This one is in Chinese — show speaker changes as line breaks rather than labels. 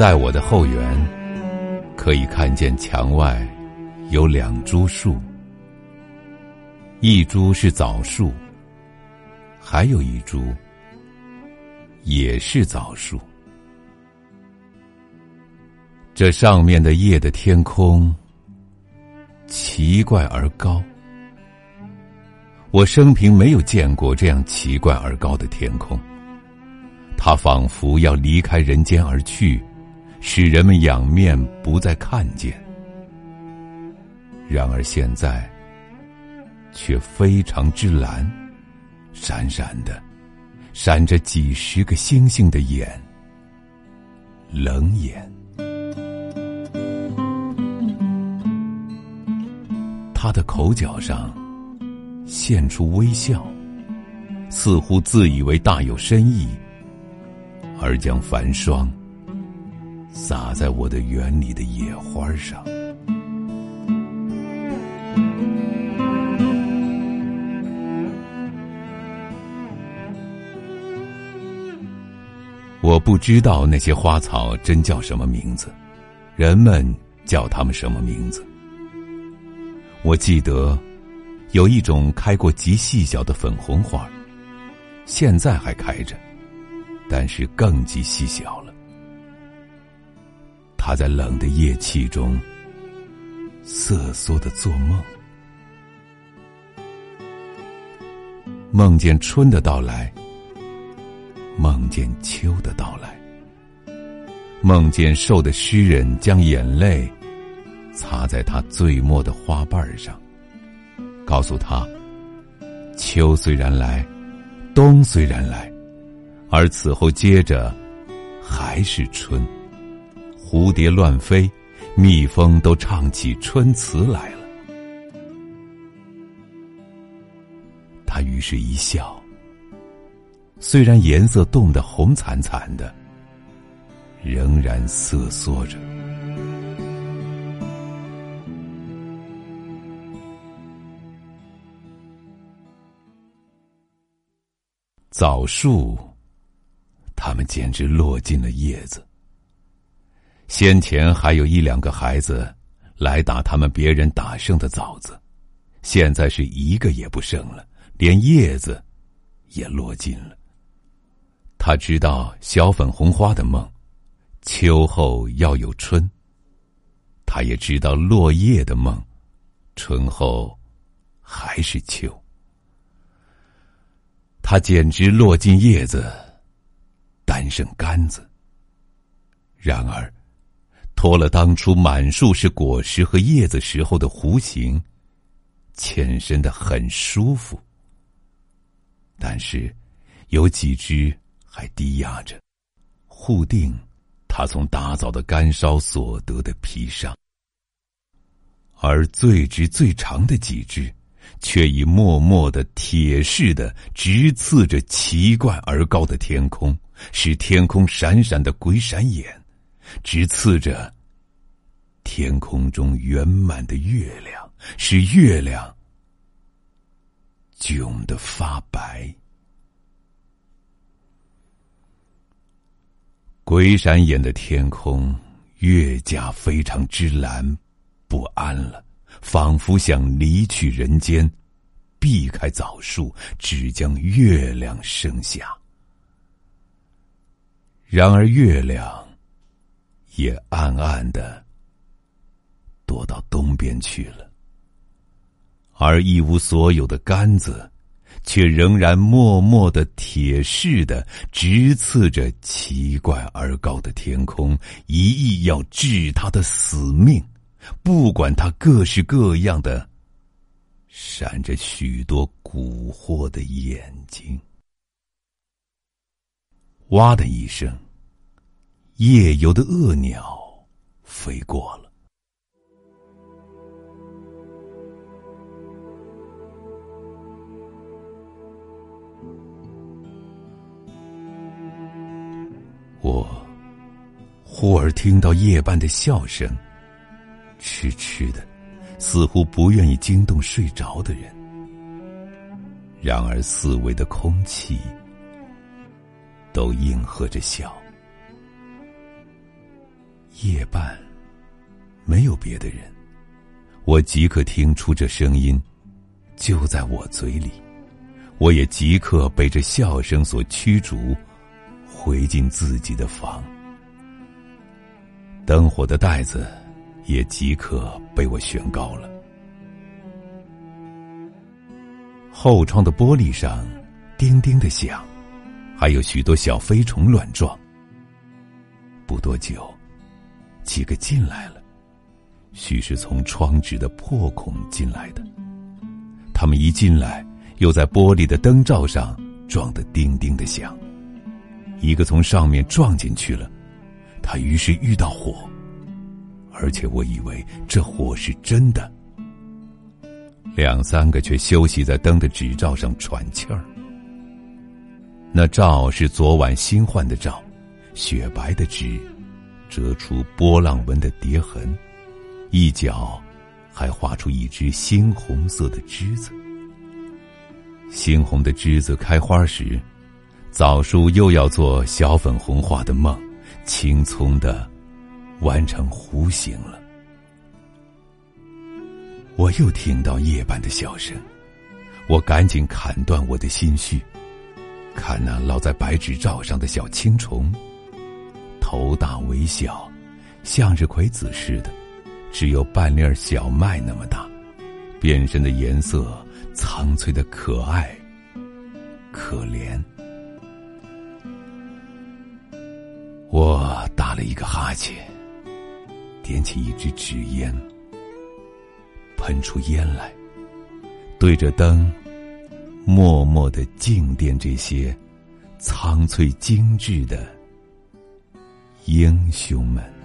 在我的后园，可以看见墙外有两株树，一株是枣树，还有一株也是枣树。这上面的叶的天空奇怪而高，我生平没有见过这样奇怪而高的天空。它仿佛要离开人间而去，使人们仰面不再看见。然而现在，却非常之蓝，闪闪的，闪着几十个星星的眼，冷眼。他的口角上现出微笑，似乎自以为大有深意。而将繁霜洒在我的园里的野花上。我不知道那些花草真叫什么名字，人们叫它们什么名字？我记得有一种开过极细小的粉红花，现在还开着。但是更极细小了。他在冷的夜气中瑟缩的做梦，梦见春的到来，梦见秋的到来，梦见瘦的诗人将眼泪擦在他最末的花瓣上，告诉他：秋虽然来，冬虽然来。而此后接着，还是春。蝴蝶乱飞，蜜蜂都唱起春词来了。他于是一笑，虽然颜色冻得红惨惨的，仍然瑟缩着。枣树。他们简直落尽了叶子。先前还有一两个孩子来打他们别人打剩的枣子，现在是一个也不剩了，连叶子也落尽了。他知道小粉红花的梦，秋后要有春。他也知道落叶的梦，春后还是秋。他简直落尽叶子。单剩杆子。然而，脱了当初满树是果实和叶子时候的弧形，欠身的很舒服。但是，有几只还低压着，护定他从打枣的干烧所得的皮上。而最直最长的几只。却已默默的、铁似的直刺着奇怪而高的天空，使天空闪闪的鬼闪眼，直刺着天空中圆满的月亮，使月亮窘得发白。鬼闪眼的天空越加非常之蓝，不安了。仿佛想离去人间，避开枣树，只将月亮剩下。然而月亮也暗暗的躲到东边去了，而一无所有的杆子，却仍然默默的、铁似的直刺着奇怪而高的天空，一意要治他的死命。不管他各式各样的，闪着许多蛊惑的眼睛。哇的一声，夜游的恶鸟飞过了。我忽而听到夜半的笑声。痴痴的，似乎不愿意惊动睡着的人。然而四围的空气都应和着笑。夜半，没有别的人，我即刻听出这声音就在我嘴里，我也即刻被这笑声所驱逐，回进自己的房。灯火的袋子也即刻被我悬高了。后窗的玻璃上叮叮的响，还有许多小飞虫乱撞。不多久，几个进来了，许是从窗纸的破孔进来的。他们一进来，又在玻璃的灯罩上撞得叮叮的响。一个从上面撞进去了，他于是遇到火，而且我以为这火是真的。两三个却休息在灯的纸罩上喘气儿。那罩是昨晚新换的罩。雪白的纸，折出波浪纹的蝶痕，一角还画出一只猩红色的枝子。猩红的枝子开花时，枣树又要做小粉红画的梦，青葱的完成弧形了。我又听到夜半的笑声，我赶紧砍断我的心绪，看那落在白纸罩上的小青虫。头大尾小，向日葵子似的，只有半粒小麦那么大，变身的颜色苍翠的可爱、可怜。我打了一个哈欠，点起一支纸烟，喷出烟来，对着灯，默默的静电这些苍翠精致的。英雄们。